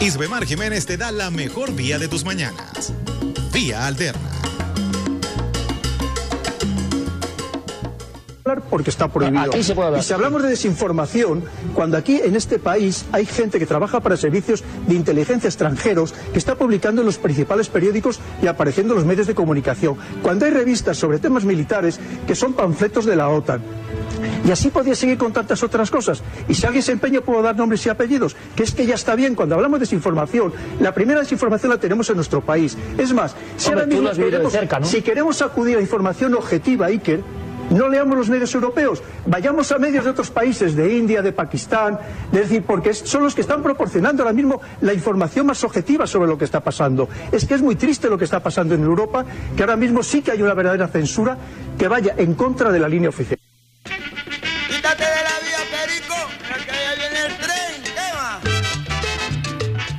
Isbemar Jiménez te da la mejor vía de tus mañanas. Vía Alterna. porque está prohibido. Aquí se puede hablar. Y si hablamos de desinformación, cuando aquí en este país hay gente que trabaja para servicios de inteligencia extranjeros que está publicando en los principales periódicos y apareciendo en los medios de comunicación, cuando hay revistas sobre temas militares que son panfletos de la OTAN, y así podría seguir con tantas otras cosas. Y si alguien se empeña, puedo dar nombres y apellidos, que es que ya está bien. Cuando hablamos de desinformación, la primera desinformación la tenemos en nuestro país. Es más, si, Hombre, ahora mismo queremos, cerca, ¿no? si queremos acudir a información objetiva, Iker, no leamos los medios europeos, vayamos a medios de otros países, de India, de Pakistán, es decir, porque son los que están proporcionando ahora mismo la información más objetiva sobre lo que está pasando. Es que es muy triste lo que está pasando en Europa, que ahora mismo sí que hay una verdadera censura que vaya en contra de la línea oficial.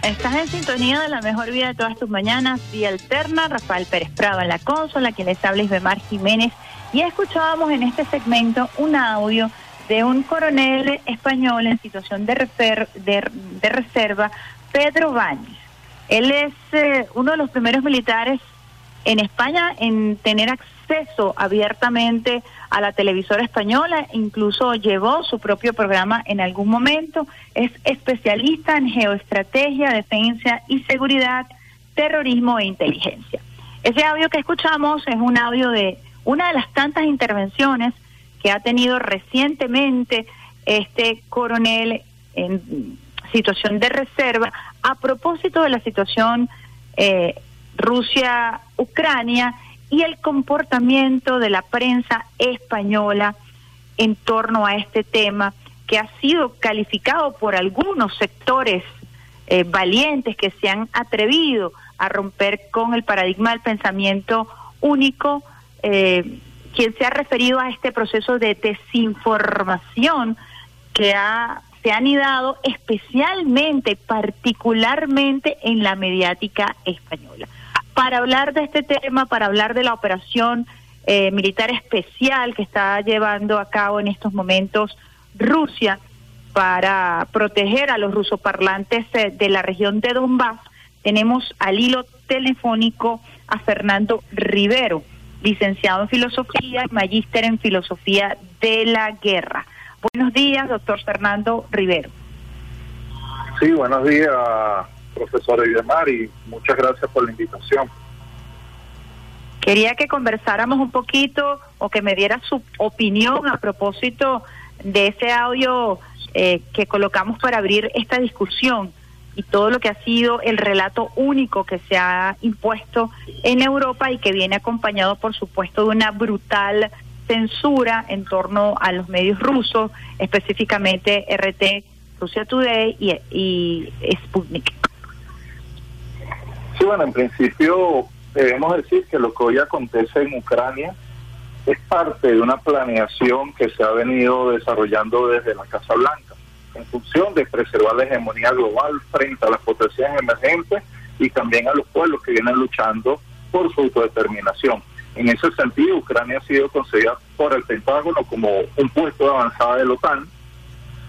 Estás en sintonía de la mejor vida de todas tus mañanas, vía alterna, Rafael Pérez Prado en la consola, quien les habla Isbemar Jiménez. Y escuchábamos en este segmento un audio de un coronel español en situación de, refer- de, reserva, Pedro Báñez. Él es eh, uno de los primeros militares en España en tener acceso abiertamente a la televisora española, incluso llevó su propio programa en algún momento, es especialista en geoestrategia, defensa y seguridad, terrorismo e inteligencia. Ese audio que escuchamos es un audio de una de las tantas intervenciones que ha tenido recientemente este coronel en situación de reserva a propósito de la situación eh, Rusia-Ucrania y el comportamiento de la prensa española en torno a este tema que ha sido calificado por algunos sectores eh, valientes que se han atrevido a romper con el paradigma del pensamiento único, eh, quien se ha referido a este proceso de desinformación que ha, se ha anidado especialmente, particularmente en la mediática española. Para hablar de este tema, para hablar de la operación eh, militar especial que está llevando a cabo en estos momentos Rusia para proteger a los rusoparlantes eh, de la región de Donbass, tenemos al hilo telefónico a Fernando Rivero, licenciado en filosofía y magíster en filosofía de la guerra. Buenos días, doctor Fernando Rivero. Sí, buenos días, profesor Idemar, y muchas gracias por la invitación. Quería que conversáramos un poquito o que me diera su opinión a propósito de ese audio eh, que colocamos para abrir esta discusión y todo lo que ha sido el relato único que se ha impuesto en Europa y que viene acompañado, por supuesto, de una brutal censura en torno a los medios rusos, específicamente RT, Rusia Today y Sputnik. Bueno, en principio debemos decir que lo que hoy acontece en Ucrania es parte de una planeación que se ha venido desarrollando desde la Casa Blanca, en función de preservar la hegemonía global frente a las potencias emergentes y también a los pueblos que vienen luchando por su autodeterminación. En ese sentido, Ucrania ha sido concebida por el Pentágono como un puesto de avanzada de la OTAN,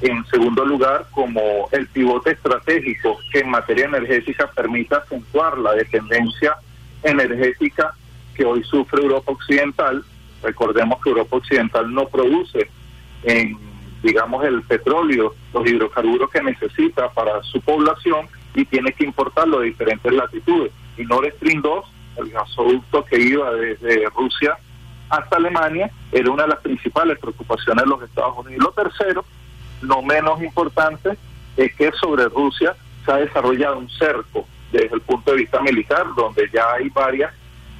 en segundo lugar, como el pivote estratégico que en materia energética permita acentuar la dependencia energética que hoy sufre Europa Occidental. Recordemos que Europa Occidental no produce en, digamos, el petróleo, los hidrocarburos que necesita para su población y tiene que importarlo de diferentes latitudes. Y Nord Stream 2, el gasoducto que iba desde Rusia hasta Alemania, era una de las principales preocupaciones de los Estados Unidos. Lo tercero, no menos importante, es que sobre Rusia se ha desarrollado un cerco desde el punto de vista militar, donde ya hay varias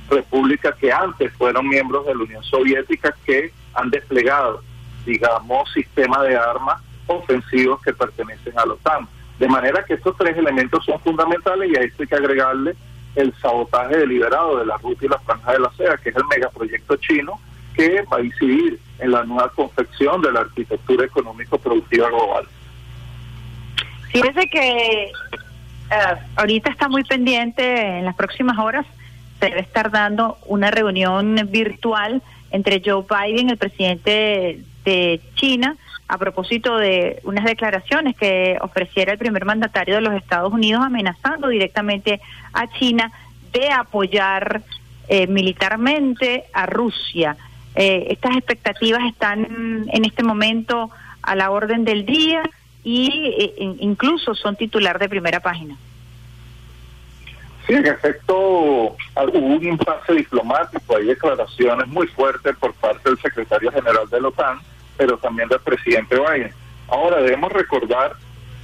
repúblicas que antes fueron miembros de la Unión Soviética que han desplegado, digamos, sistemas de armas ofensivos que pertenecen a la OTAN. De manera que estos tres elementos son fundamentales y a esto hay que agregarle el sabotaje deliberado de la ruta y la franja de la seda, que es el megaproyecto chino que va a incidir en la nueva confección de la arquitectura económico-productiva global. Fíjese que eh, ahorita está muy pendiente, en las próximas horas se debe estar dando una reunión virtual entre Joe Biden, el presidente de China, a propósito de unas declaraciones que ofreciera el primer mandatario de los Estados Unidos amenazando directamente a China de apoyar eh, militarmente a Rusia. Eh, estas expectativas están en este momento a la orden del día y eh, incluso son titular de primera página. Sí, en efecto, hubo un impasse diplomático, hay declaraciones muy fuertes por parte del secretario general de la OTAN, pero también del presidente Biden. Ahora debemos recordar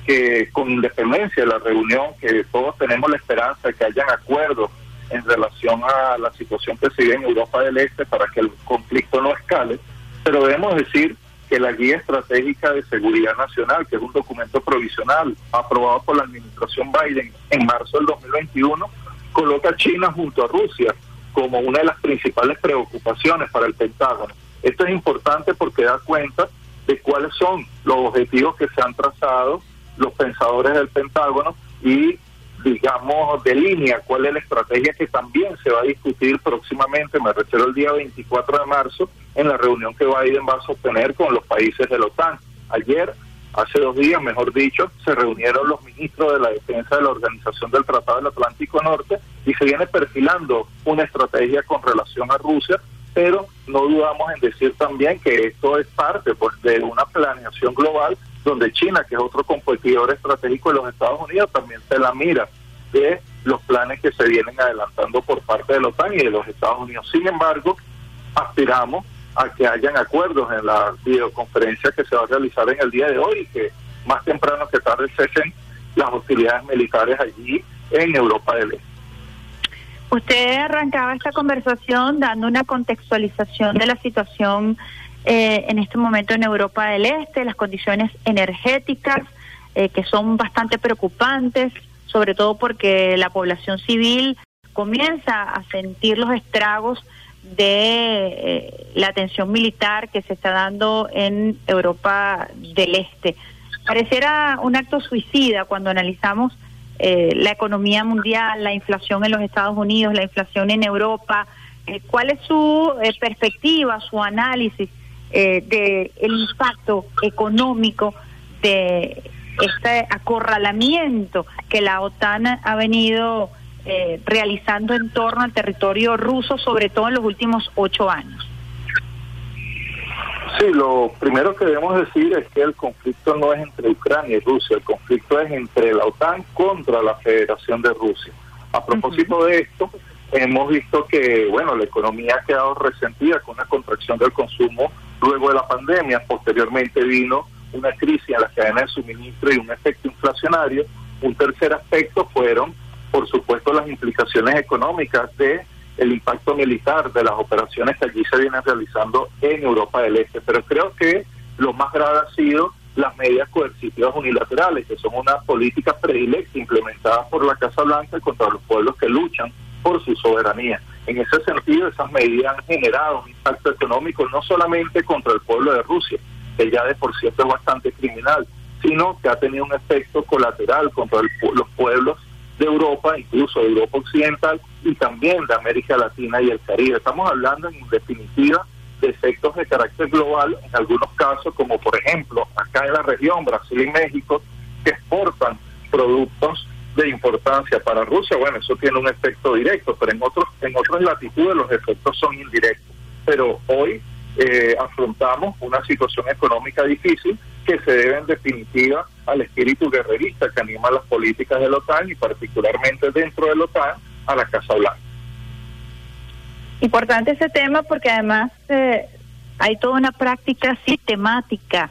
que con independencia de la reunión, que todos tenemos la esperanza de que hayan acuerdos en relación a la situación que se vive en Europa del Este para que el conflicto no escale, pero debemos decir que la Guía Estratégica de Seguridad Nacional, que es un documento provisional aprobado por la administración Biden en marzo del 2021, coloca a China junto a Rusia como una de las principales preocupaciones para el Pentágono. Esto es importante porque da cuenta de cuáles son los objetivos que se han trazado los pensadores del Pentágono y digamos, de línea cuál es la estrategia que también se va a discutir próximamente, me refiero el día 24 de marzo, en la reunión que Biden va a sostener con los países de la OTAN. Ayer, hace dos días, mejor dicho, se reunieron los ministros de la defensa de la Organización del Tratado del Atlántico Norte y se viene perfilando una estrategia con relación a Rusia, pero no dudamos en decir también que esto es parte pues, de una planeación global donde China, que es otro competidor estratégico de los Estados Unidos, también se la mira de los planes que se vienen adelantando por parte de la OTAN y de los Estados Unidos. Sin embargo, aspiramos a que hayan acuerdos en la videoconferencia que se va a realizar en el día de hoy y que más temprano que tarde cesen las hostilidades militares allí en Europa del Este. Usted arrancaba esta conversación dando una contextualización de la situación eh, en este momento en Europa del Este, las condiciones energéticas eh, que son bastante preocupantes, sobre todo porque la población civil comienza a sentir los estragos de eh, la atención militar que se está dando en Europa del Este. Pareciera un acto suicida cuando analizamos la economía mundial, la inflación en los Estados Unidos, la inflación en Europa. ¿Cuál es su perspectiva, su análisis eh, de el impacto económico de este acorralamiento que la OTAN ha venido eh, realizando en torno al territorio ruso, sobre todo en los últimos ocho años. Sí, lo primero que debemos decir es que el conflicto no es entre Ucrania y Rusia, el conflicto es entre la OTAN contra la Federación de Rusia. A propósito de esto, hemos visto que, bueno, la economía ha quedado resentida con una contracción del consumo luego de la pandemia. Posteriormente vino una crisis en la cadena de suministro y un efecto inflacionario. Un tercer aspecto fueron, por supuesto, las implicaciones económicas de el impacto militar de las operaciones que allí se vienen realizando en Europa del Este. Pero creo que lo más grave ha sido las medidas coercitivas unilaterales, que son una política predilecta implementada por la Casa Blanca contra los pueblos que luchan por su soberanía. En ese sentido, esas medidas han generado un impacto económico no solamente contra el pueblo de Rusia, que ya de por cierto es bastante criminal, sino que ha tenido un efecto colateral contra los pueblos de Europa, incluso de Europa Occidental y también de América Latina y el Caribe. Estamos hablando en definitiva de efectos de carácter global, en algunos casos, como por ejemplo acá en la región, Brasil y México, que exportan productos de importancia para Rusia, bueno, eso tiene un efecto directo, pero en otros en otras latitudes los efectos son indirectos. Pero hoy eh, afrontamos una situación económica difícil que se debe en definitiva al espíritu guerrerista que anima las políticas de la OTAN y particularmente dentro de la OTAN a la Casa Blanca. Importante ese tema porque además eh, hay toda una práctica sistemática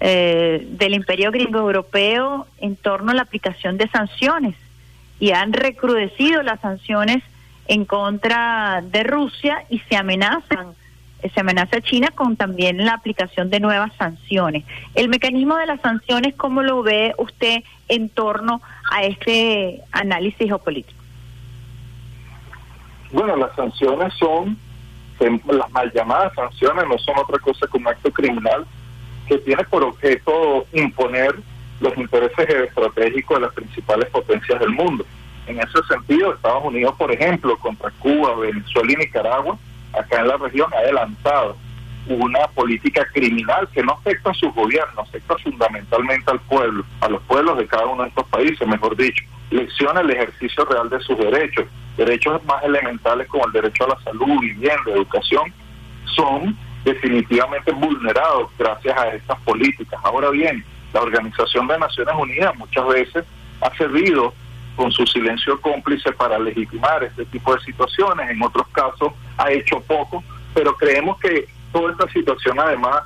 eh, del imperio gringo europeo en torno a la aplicación de sanciones y han recrudecido las sanciones en contra de Rusia y se amenazan eh, se amenaza a China con también la aplicación de nuevas sanciones. El mecanismo de las sanciones, ¿cómo lo ve usted en torno a este análisis geopolítico? Bueno, las sanciones son, las mal llamadas sanciones no son otra cosa que un acto criminal que tiene por objeto imponer los intereses estratégicos de las principales potencias del mundo. En ese sentido, Estados Unidos, por ejemplo, contra Cuba, Venezuela y Nicaragua, acá en la región, ha adelantado una política criminal que no afecta a sus gobiernos, afecta fundamentalmente al pueblo, a los pueblos de cada uno de estos países, mejor dicho. Lecciona el ejercicio real de sus derechos. Derechos más elementales como el derecho a la salud, vivienda, educación, son definitivamente vulnerados gracias a estas políticas. Ahora bien, la Organización de Naciones Unidas muchas veces ha servido con su silencio cómplice para legitimar este tipo de situaciones, en otros casos ha hecho poco, pero creemos que toda esta situación además,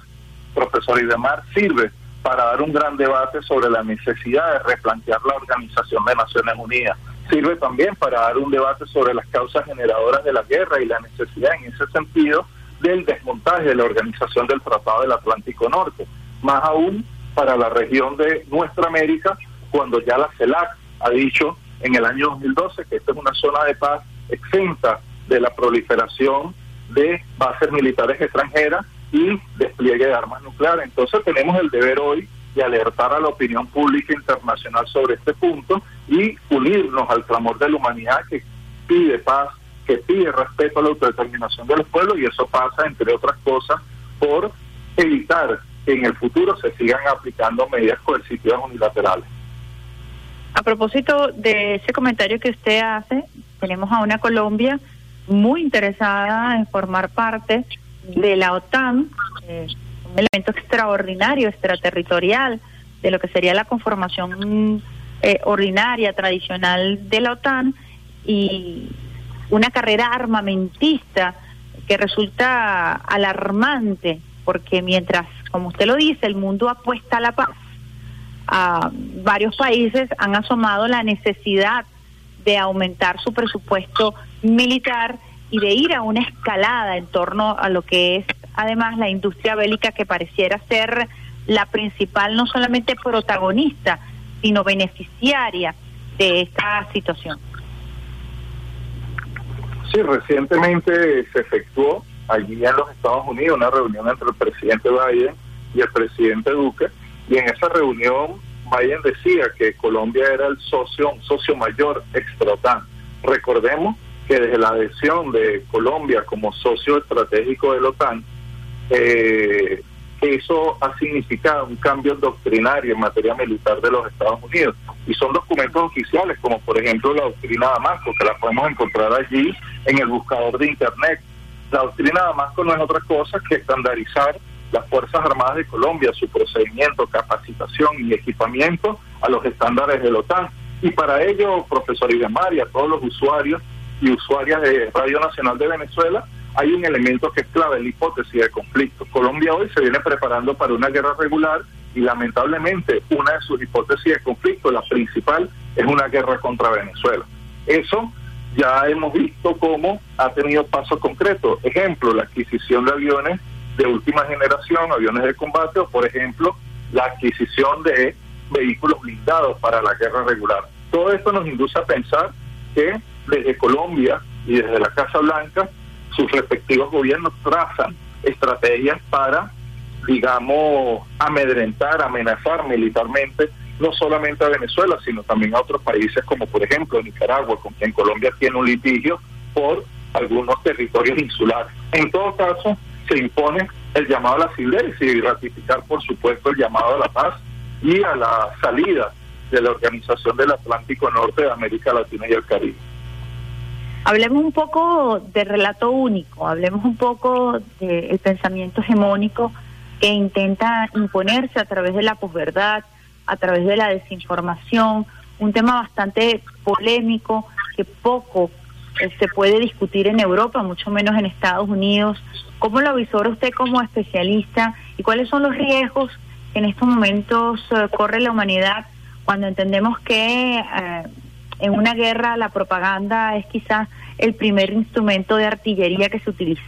profesor Idemar, sirve para dar un gran debate sobre la necesidad de replantear la Organización de Naciones Unidas. Sirve también para dar un debate sobre las causas generadoras de la guerra y la necesidad en ese sentido del desmontaje de la Organización del Tratado del Atlántico Norte. Más aún para la región de nuestra América, cuando ya la CELAC ha dicho en el año 2012 que esta es una zona de paz exenta de la proliferación de bases militares extranjeras y despliegue de armas nucleares. Entonces tenemos el deber hoy de alertar a la opinión pública internacional sobre este punto y unirnos al clamor de la humanidad que pide paz, que pide respeto a la autodeterminación de los pueblos y eso pasa, entre otras cosas, por evitar que en el futuro se sigan aplicando medidas coercitivas unilaterales. A propósito de ese comentario que usted hace, tenemos a una Colombia muy interesada en formar parte de la OTAN, un elemento extraordinario, extraterritorial, de lo que sería la conformación eh, ordinaria, tradicional de la OTAN, y una carrera armamentista que resulta alarmante, porque mientras, como usted lo dice, el mundo apuesta a la paz, a varios países han asomado la necesidad de aumentar su presupuesto militar y de ir a una escalada en torno a lo que es además la industria bélica que pareciera ser la principal, no solamente protagonista, sino beneficiaria de esta situación. Sí, recientemente se efectuó allí en los Estados Unidos una reunión entre el presidente Biden y el presidente Duque, y en esa reunión Biden decía que Colombia era el socio, un socio mayor extra OTAN. Recordemos que desde la adhesión de Colombia como socio estratégico de la OTAN, eh, eso ha significado un cambio doctrinario en materia militar de los Estados Unidos. Y son documentos oficiales, como por ejemplo la doctrina Damasco, que la podemos encontrar allí en el buscador de Internet. La doctrina Damasco no es otra cosa que estandarizar las Fuerzas Armadas de Colombia, su procedimiento, capacitación y equipamiento a los estándares de la OTAN. Y para ello, profesor Idemar y a todos los usuarios y usuarias de Radio Nacional de Venezuela, hay un elemento que es clave, la hipótesis de conflicto. Colombia hoy se viene preparando para una guerra regular y lamentablemente una de sus hipótesis de conflicto, la principal, es una guerra contra Venezuela. Eso ya hemos visto cómo ha tenido pasos concretos. Ejemplo, la adquisición de aviones de última generación, aviones de combate, o por ejemplo, la adquisición de vehículos blindados para la guerra regular. Todo esto nos induce a pensar que desde Colombia y desde la Casa Blanca, sus respectivos gobiernos trazan estrategias para, digamos, amedrentar, amenazar militarmente no solamente a Venezuela, sino también a otros países como por ejemplo Nicaragua, con quien Colombia tiene un litigio por algunos territorios insulares. En todo caso, se impone el llamado a la silencio y ratificar, por supuesto, el llamado a la paz y a la salida de la Organización del Atlántico Norte de América Latina y el Caribe. Hablemos un poco de relato único, hablemos un poco del pensamiento hegemónico que intenta imponerse a través de la posverdad, a través de la desinformación, un tema bastante polémico que poco eh, se puede discutir en Europa, mucho menos en Estados Unidos. ¿Cómo lo avisora usted como especialista y cuáles son los riesgos que en estos momentos eh, corre la humanidad cuando entendemos que eh, en una guerra la propaganda es quizás el primer instrumento de artillería que se utiliza.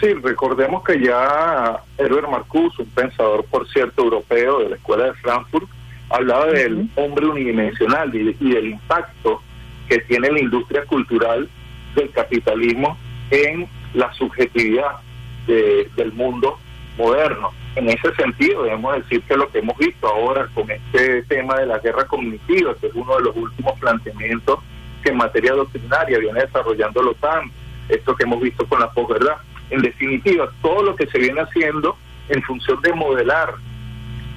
Sí, recordemos que ya Herbert Marcuse, un pensador, por cierto, europeo de la Escuela de Frankfurt, hablaba del hombre unidimensional y, del impacto que tiene la industria cultural del capitalismo en la subjetividad del mundo moderno. En ese sentido, debemos decir que lo que hemos visto ahora con este tema de la guerra cognitiva, que es uno de los últimos planteamientos que en materia doctrinaria viene desarrollando la OTAN, esto que hemos visto con la posverdad, En definitiva, todo lo que se viene haciendo en función de modelar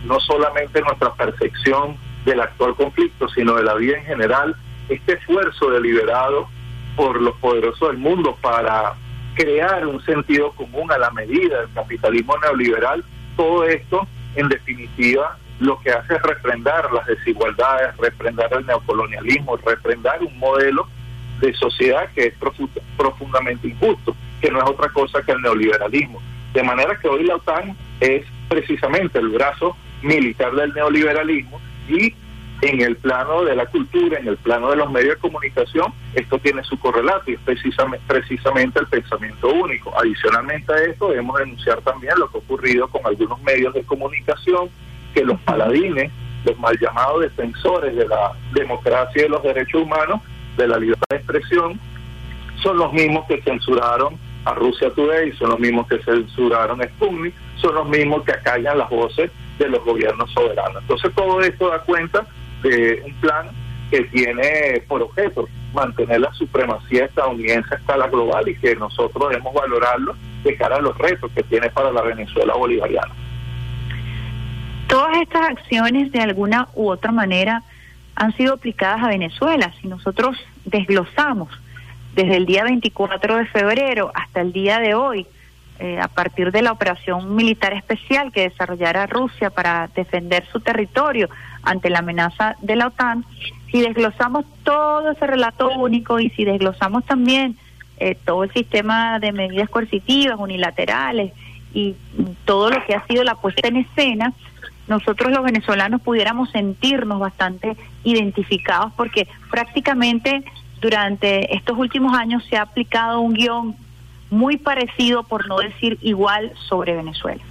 no solamente nuestra percepción del actual conflicto, sino de la vida en general, este esfuerzo deliberado por los poderosos del mundo para crear un sentido común a la medida del capitalismo neoliberal, todo esto, en definitiva, lo que hace es refrendar las desigualdades, refrendar el neocolonialismo, refrendar un modelo de sociedad que es profundamente injusto, que no es otra cosa que el neoliberalismo. De manera que hoy la OTAN es precisamente el brazo militar del neoliberalismo y en el plano de la cultura, en el plano de los medios de comunicación, esto tiene su correlato y es precisamente, precisamente el pensamiento único. Adicionalmente a esto, debemos denunciar también lo que ha ocurrido con algunos medios de comunicación, que los paladines, los mal llamados defensores de la democracia y de los derechos humanos, de la libertad de expresión, son los mismos que censuraron a Rusia Today, son los mismos que censuraron a Sputnik, son los mismos que acallan las voces de los gobiernos soberanos. Entonces todo esto da cuenta de un plan que tiene por objeto mantener la supremacía estadounidense a escala global y que nosotros debemos valorarlo de cara a los retos que tiene para la Venezuela bolivariana. Todas estas acciones de alguna u otra manera han sido aplicadas a Venezuela. Si nosotros desglosamos desde el día 24 de febrero hasta el día de hoy, eh, a partir de la operación militar especial que desarrollara Rusia para defender su territorio ante la amenaza de la OTAN, si desglosamos todo ese relato único y si desglosamos también eh, todo el sistema de medidas coercitivas, unilaterales y todo lo que ha sido la puesta en escena, nosotros los venezolanos pudiéramos sentirnos bastante identificados porque prácticamente durante estos últimos años se ha aplicado un guion muy parecido, por no decir igual, sobre Venezuela.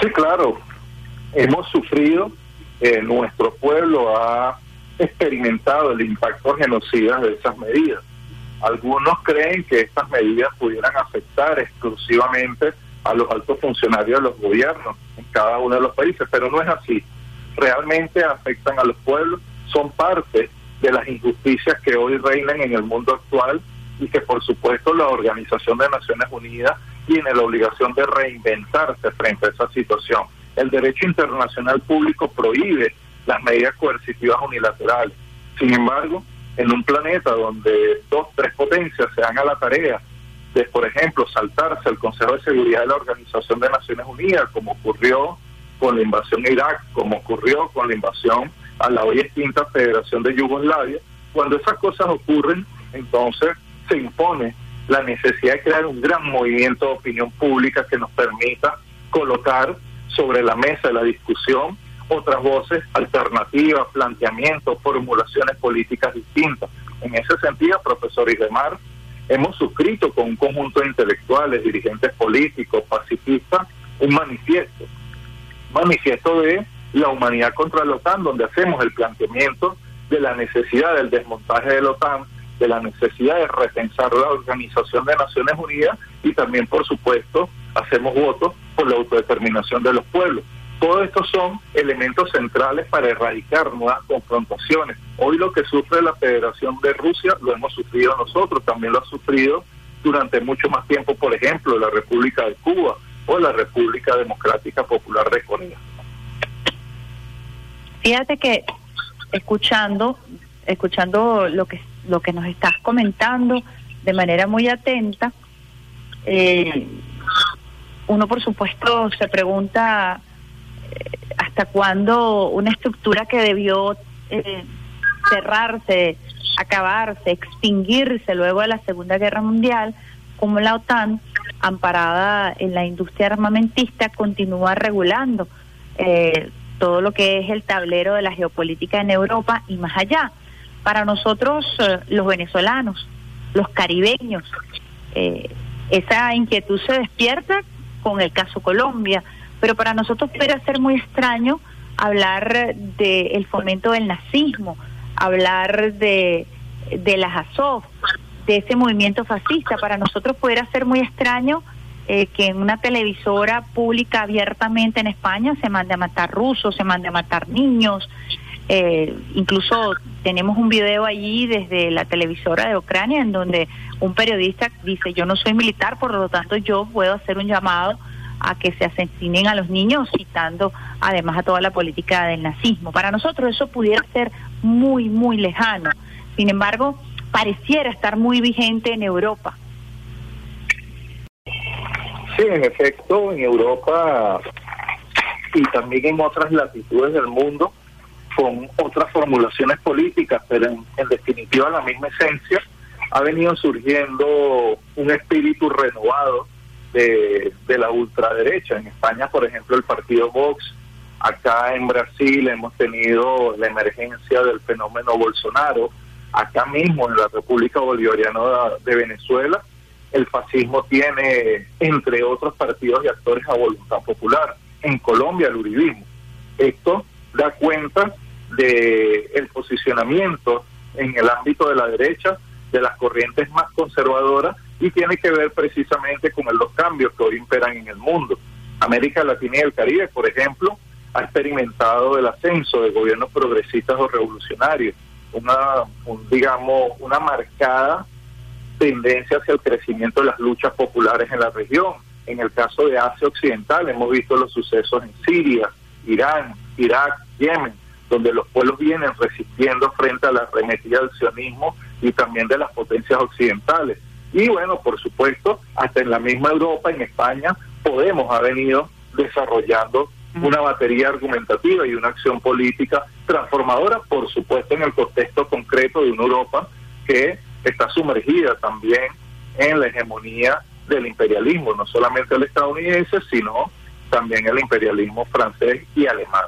Sí, claro. Hemos sufrido, eh, nuestro pueblo ha experimentado el impacto genocida de esas medidas. Algunos creen que estas medidas pudieran afectar exclusivamente a los altos funcionarios de los gobiernos en cada uno de los países, pero no es así. Realmente afectan a los pueblos, son parte de las injusticias que hoy reinan en el mundo actual y que por supuesto la Organización de Naciones Unidas tiene la obligación de reinventarse frente a esa situación. El derecho internacional público prohíbe las medidas coercitivas unilaterales. Sin embargo, en un planeta donde dos, tres potencias se dan a la tarea de, por ejemplo, saltarse al Consejo de Seguridad de la Organización de Naciones Unidas, como ocurrió con la invasión a Irak, como ocurrió con la invasión a la hoy extinta Federación de Yugoslavia, cuando esas cosas ocurren, entonces se impone la necesidad de crear un gran movimiento de opinión pública que nos permita colocar sobre la mesa de la discusión otras voces alternativas, planteamientos, formulaciones políticas distintas. En ese sentido, profesor Isdemar, hemos suscrito con un conjunto de intelectuales, dirigentes políticos, pacifistas, un manifiesto, manifiesto de la humanidad contra la OTAN, donde hacemos el planteamiento de la necesidad del desmontaje de la OTAN, de la necesidad de repensar la Organización de Naciones Unidas y también, por supuesto, hacemos votos por la autodeterminación de los pueblos. Todos estos son elementos centrales para erradicar nuevas confrontaciones. Hoy lo que sufre la Federación de Rusia lo hemos sufrido nosotros, también lo ha sufrido durante mucho más tiempo, por ejemplo, la República de Cuba o la República Democrática Popular de Corea. Fíjate que escuchando, escuchando lo que lo que nos estás comentando de manera muy atenta, eh, uno por supuesto se pregunta eh, hasta cuándo una estructura que debió eh, cerrarse, acabarse, extinguirse luego de la Segunda Guerra Mundial, como la OTAN, amparada en la industria armamentista, continúa regulando todo lo que es el tablero de la geopolítica en Europa y más allá para nosotros eh, los venezolanos, los caribeños, eh, esa inquietud se despierta con el caso Colombia, pero para nosotros puede ser muy extraño hablar del fomento del nazismo, hablar de, de las Azov, de ese movimiento fascista. Para nosotros pudiera ser muy extraño eh, que en una televisora pública abiertamente en España se mande a matar rusos, se mande a matar niños, eh, incluso tenemos un video allí desde la televisora de Ucrania en donde un periodista dice, yo no soy militar, por lo tanto yo puedo hacer un llamado a que se asesinen a los niños, citando además a toda la política del nazismo. Para nosotros eso pudiera ser muy, muy lejano. Sin embargo, pareciera estar muy vigente en Europa. Sí, en efecto, en Europa y también en otras latitudes del mundo, con otras formulaciones políticas, pero en, en definitiva la misma esencia, ha venido surgiendo un espíritu renovado de, de la ultraderecha. En España, por ejemplo, el partido Vox, acá en Brasil hemos tenido la emergencia del fenómeno Bolsonaro, acá mismo en la República Bolivariana de Venezuela, el fascismo tiene, entre otros partidos y actores, a voluntad popular. En Colombia, el uribismo. Esto da cuenta de el posicionamiento en el ámbito de la derecha de las corrientes más conservadoras y tiene que ver precisamente con los cambios que hoy imperan en el mundo. América Latina y el Caribe, por ejemplo, ha experimentado el ascenso de gobiernos progresistas o revolucionarios, una, digamos, una marcada tendencia hacia el crecimiento de las luchas populares en la región. En el caso de Asia Occidental hemos visto los sucesos en Siria, Irán, Irak, Yemen, donde los pueblos vienen resistiendo frente a la arremetida del sionismo y también de las potencias occidentales. Y bueno, por supuesto, hasta en la misma Europa, en España, Podemos ha venido desarrollando una batería argumentativa y una acción política transformadora, por supuesto, en el contexto concreto de una Europa que está sumergida también en la hegemonía del imperialismo, no solamente el estadounidense, sino también el imperialismo francés y alemán.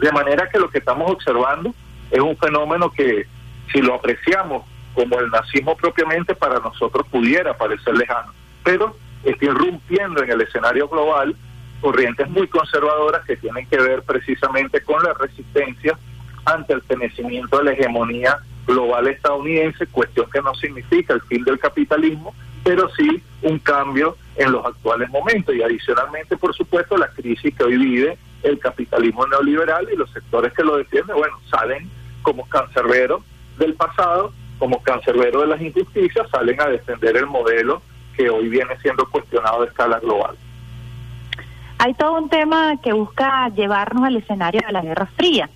De manera que lo que estamos observando es un fenómeno que, si lo apreciamos como el nazismo propiamente, para nosotros pudiera parecer lejano, pero está irrumpiendo en el escenario global corrientes muy conservadoras que tienen que ver precisamente con la resistencia ante el fenecimiento de la hegemonía global estadounidense, cuestión que no significa el fin del capitalismo, pero sí un cambio en los actuales momentos. Y adicionalmente, por supuesto, la crisis que hoy vive el capitalismo neoliberal y los sectores que lo defienden, bueno, salen como cancerberos del pasado, como cancerberos de las injusticias, salen a defender el modelo que hoy viene siendo cuestionado a escala global. Hay todo un tema que busca llevarnos al escenario de la Guerra Fría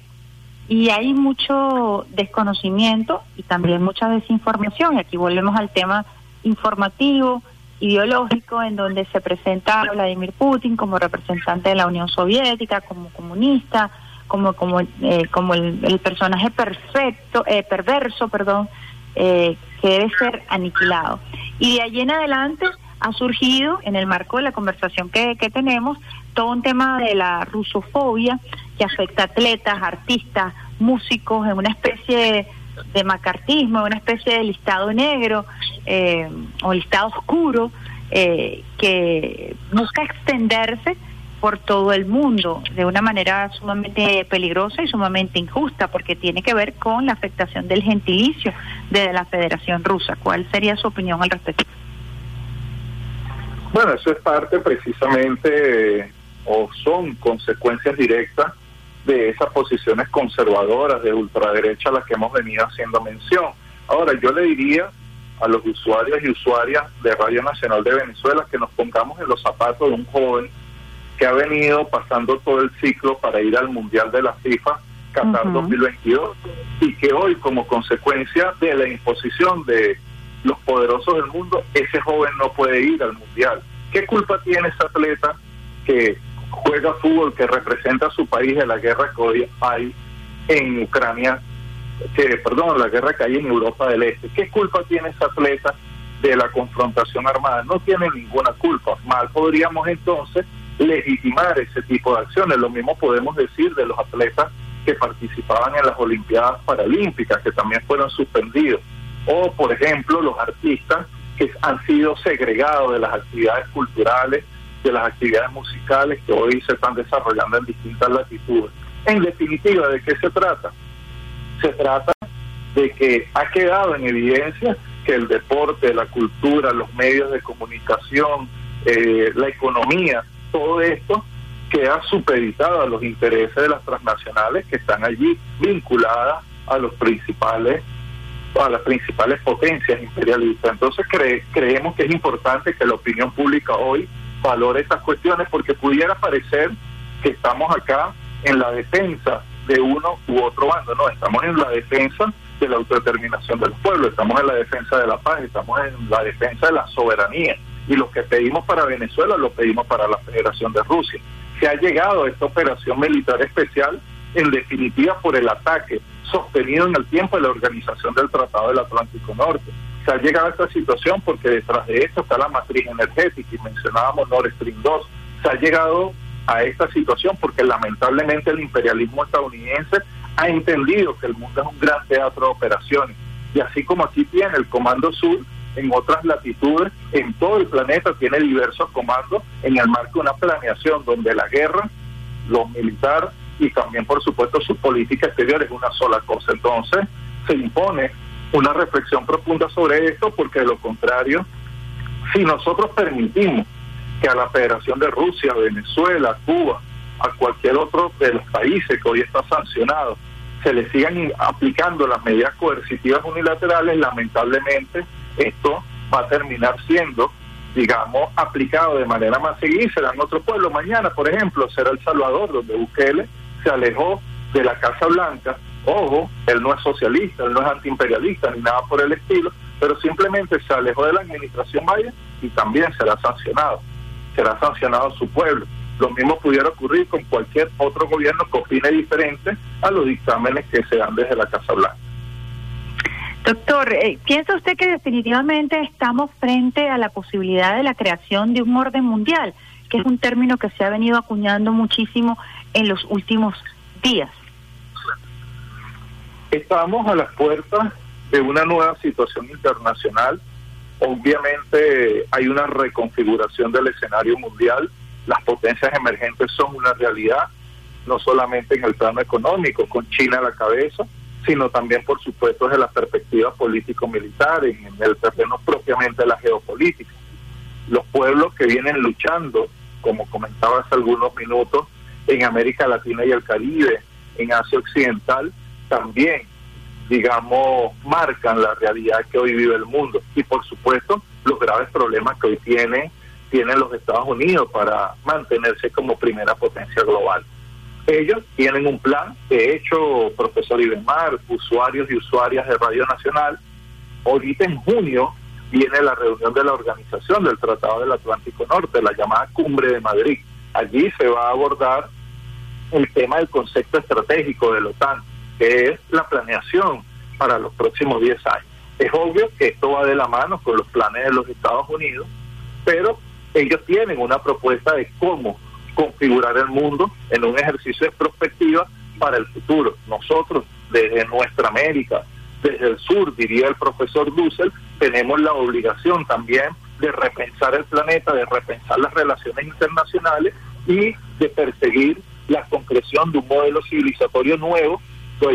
y hay mucho desconocimiento y también mucha desinformación. Y aquí volvemos al tema informativo, ideológico, en donde se presenta a Vladimir Putin como representante de la Unión Soviética, como comunista, como como eh, como el, personaje perfecto, eh, perverso, perdón, eh, que debe ser aniquilado. Y de allí en adelante ha surgido, en el marco de la conversación que, que tenemos, todo un tema de la rusofobia que afecta a atletas, artistas, músicos, en una especie de, macartismo, en una especie de listado negro eh, o listado oscuro eh, que busca extenderse por todo el mundo de una manera sumamente peligrosa y sumamente injusta porque tiene que ver con la afectación del gentilicio de la Federación Rusa. ¿Cuál sería su opinión al respecto? Bueno, eso es parte precisamente o son consecuencias directas de esas posiciones conservadoras de ultraderecha a las que hemos venido haciendo mención. Ahora, yo le diría a los usuarios y usuarias de Radio Nacional de Venezuela que nos pongamos en los zapatos de un joven que ha venido pasando todo el ciclo para ir al Mundial de la FIFA Qatar 2022 y que hoy como consecuencia de la imposición de los poderosos del mundo, ese joven no puede ir al Mundial. ¿Qué culpa tiene ese atleta que juega fútbol, que representa a su país de la guerra que hoy hay en Ucrania, que perdón, la guerra que hay en Europa del Este. ¿Qué culpa tiene ese atleta de la confrontación armada? No tiene ninguna culpa. Mal podríamos entonces legitimar ese tipo de acciones. Lo mismo podemos decir de los atletas que participaban en las Olimpiadas Paralímpicas, que también fueron suspendidos. O, por ejemplo, los artistas que han sido segregados de las actividades culturales de las actividades musicales que hoy se están desarrollando en distintas latitudes. En definitiva, ¿de qué se trata? Se trata de que ha quedado en evidencia que el deporte, la cultura, los medios de comunicación, eh, la economía, todo esto queda supeditado a los intereses de las transnacionales que están allí vinculadas a los principales a las principales potencias imperialistas. Entonces creemos que es importante que la opinión pública hoy valore estas cuestiones porque pudiera parecer que estamos acá en la defensa de uno u otro bando, no, estamos en la defensa de la autodeterminación del pueblo, estamos en la defensa de la paz, estamos en la defensa de la soberanía y lo que pedimos para Venezuela lo pedimos para la Federación de Rusia. Se ha llegado a esta operación militar especial en definitiva por el ataque sostenido en el tiempo de la organización del Tratado del Atlántico Norte. Se ha llegado a esta situación porque detrás de esto está la matriz energética y mencionábamos Nord Stream 2. Se ha llegado a esta situación porque lamentablemente el imperialismo estadounidense ha entendido que el mundo es un gran teatro de operaciones. Y así como aquí tiene el Comando Sur, en otras latitudes, en todo el planeta tiene diversos comandos en el marco de una planeación donde la guerra, los militares y también, por supuesto, su política exterior es una sola cosa. Entonces, se impone una reflexión profunda sobre esto, porque de lo contrario, si nosotros permitimos que a la Federación de Rusia, Venezuela, Cuba, a cualquier otro de los países que hoy está sancionado, se le sigan aplicando las medidas coercitivas unilaterales, lamentablemente esto va a terminar siendo, digamos, aplicado de manera más seguida será en otro pueblo. Mañana, por ejemplo, será El Salvador, donde Bukele se alejó de la Casa Blanca. Ojo, él no es socialista, él no es antiimperialista ni nada por el estilo, pero simplemente se alejó de la administración Biden y también será sancionado. Será sancionado su pueblo. Lo mismo pudiera ocurrir con cualquier otro gobierno que opine diferente a los dictámenes que se dan desde la Casa Blanca. Doctor, eh, ¿piensa usted que definitivamente estamos frente a la posibilidad de la creación de un orden mundial, que es un término que se ha venido acuñando muchísimo en los últimos días? Estamos a las puertas de una nueva situación internacional. Obviamente hay una reconfiguración del escenario mundial. Las potencias emergentes son una realidad, no solamente en el plano económico, con China a la cabeza, sino también, por supuesto, desde la perspectiva político-militar, en el terreno propiamente de la geopolítica. Los pueblos que vienen luchando, como comentaba hace algunos minutos, en América Latina y el Caribe, en Asia Occidental, también, digamos, marcan la realidad que hoy vive el mundo. Y, por supuesto, los graves problemas que hoy tiene, tienen los Estados Unidos para mantenerse como primera potencia global. Ellos tienen un plan, de hecho, profesor Ibenmar, usuarios y usuarias de Radio Nacional, ahorita en junio viene la reunión de la organización del Tratado del Atlántico Norte, la llamada Cumbre de Madrid. Allí se va a abordar el tema del concepto estratégico de la OTAN, que es la planeación para los próximos 10 años. Es obvio que esto va de la mano con los planes de los Estados Unidos, pero ellos tienen una propuesta de cómo configurar el mundo en un ejercicio de perspectiva para el futuro. Nosotros, desde nuestra América, desde el sur, diría el profesor Dussel, tenemos la obligación también de repensar el planeta, de repensar las relaciones internacionales y de perseguir la concreción de un modelo civilizatorio nuevo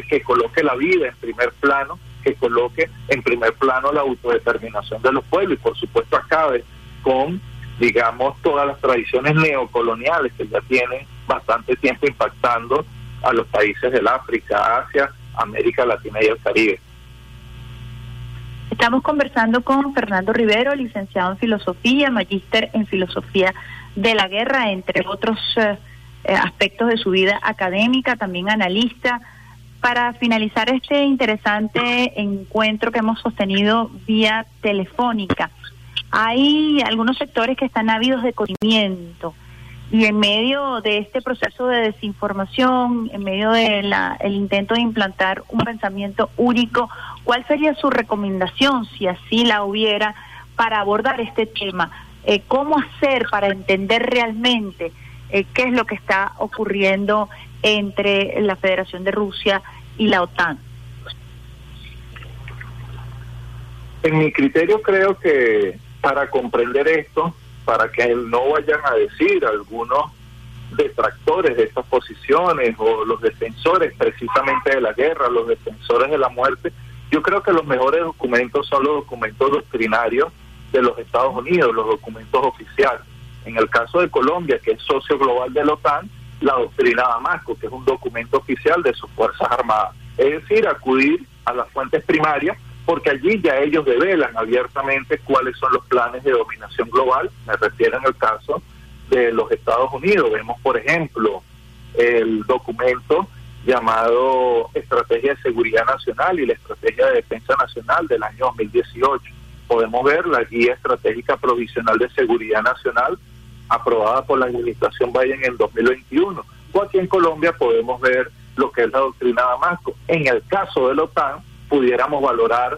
que coloque la vida en primer plano, que coloque en primer plano la autodeterminación de los pueblos y por supuesto acabe con digamos, todas las tradiciones neocoloniales que ya tienen bastante tiempo impactando a los países del África, Asia, América Latina y el Caribe. Estamos conversando con Fernando Rivero, licenciado en Filosofía, magíster en Filosofía de la Guerra, entre otros eh, eh, aspectos de su vida académica, también analista. Para finalizar este interesante encuentro que hemos sostenido vía telefónica, hay algunos sectores que están ávidos de conocimiento y en medio de este proceso de desinformación, en medio del el intento de implantar un pensamiento único, ¿cuál sería su recomendación, si así la hubiera, para abordar este tema? Eh, ¿Cómo hacer para entender realmente eh, qué es lo que está ocurriendo entre la Federación de Rusia y la OTAN? En mi criterio creo que para comprender esto, para que no vayan a decir algunos detractores de estas posiciones o los defensores precisamente de la guerra, los defensores de la muerte, yo creo que los mejores documentos son los documentos doctrinarios de los Estados Unidos, los documentos oficiales. En el caso de Colombia, que es socio global de la OTAN, la doctrina Damasco, que es un documento oficial de sus Fuerzas Armadas. es decir, acudir a las fuentes primarias, porque allí ya ellos develan abiertamente cuáles son los planes de dominación global, me refiero en el caso de los Estados Unidos. Vemos, por ejemplo, el documento llamado Estrategia de Seguridad Nacional y la Estrategia de Defensa Nacional del año 2018. Podemos ver la Guía Estratégica Provisional de Seguridad Nacional aprobada por la Administración Biden en 2021. O aquí en Colombia podemos ver lo que es la doctrina Damasco. En el caso de la OTAN, pudiéramos valorar,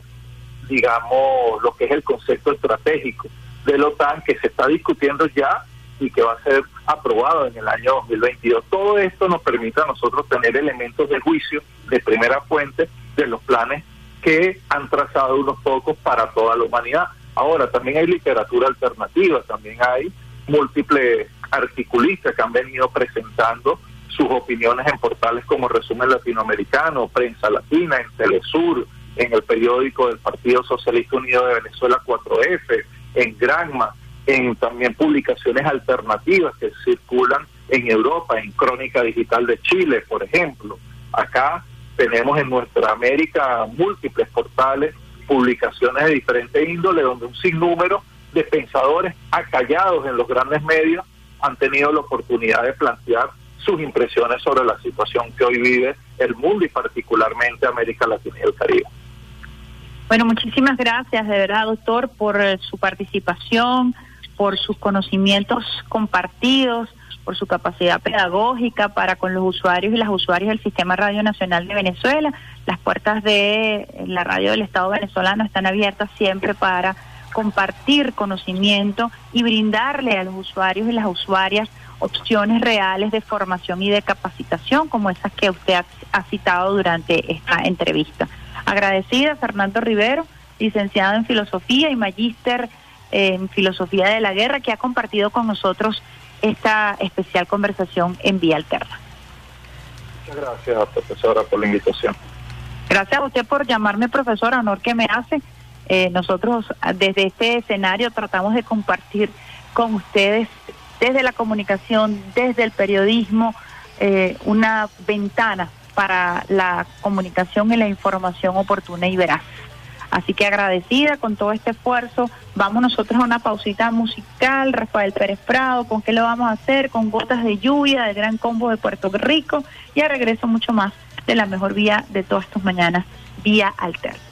digamos, lo que es el concepto estratégico de la OTAN que se está discutiendo ya y que va a ser aprobado en el año 2022. Todo esto nos permite a nosotros tener elementos de juicio de primera fuente de los planes que han trazado unos pocos para toda la humanidad. Ahora, también hay literatura alternativa, también hay múltiples articulistas que han venido presentando sus opiniones en portales como Resumen Latinoamericano, Prensa Latina, en Telesur, en el periódico del Partido Socialista Unido de Venezuela 4F, en Granma, en también publicaciones alternativas que circulan en Europa, en Crónica Digital de Chile, por ejemplo. Acá tenemos en nuestra América múltiples portales, publicaciones de diferentes índole, donde un sinnúmero de pensadores acallados en los grandes medios han tenido la oportunidad de plantear sus impresiones sobre la situación que hoy vive el mundo y particularmente América Latina y el Caribe. Bueno, muchísimas gracias de verdad, doctor, por eh, su participación, por sus conocimientos compartidos, por su capacidad pedagógica para con los usuarios y las usuarias del Sistema Radio Nacional de Venezuela. Las puertas de la radio del Estado venezolano están abiertas siempre para compartir conocimiento y brindarle a los usuarios y las usuarias opciones reales de formación y de capacitación como esas que usted ha, citado durante esta entrevista. Agradecida, Fernando Rivero, licenciado en Filosofía y magíster en Filosofía de la Guerra, que ha compartido con nosotros esta especial conversación en Vía Alterna. Muchas gracias, profesora, por la invitación. Gracias a usted por llamarme profesora, honor que me hace. Eh, nosotros desde este escenario tratamos de compartir con ustedes desde la comunicación, desde el periodismo, eh, una ventana para la comunicación y la información oportuna y veraz. Así que agradecida con todo este esfuerzo. Vamos nosotros a una pausita musical. Rafael Pérez Prado, ¿con qué lo vamos a hacer? Con gotas de lluvia del Gran Combo de Puerto Rico. Y a regreso mucho más de la mejor vía de todas tus mañanas, vía alterna.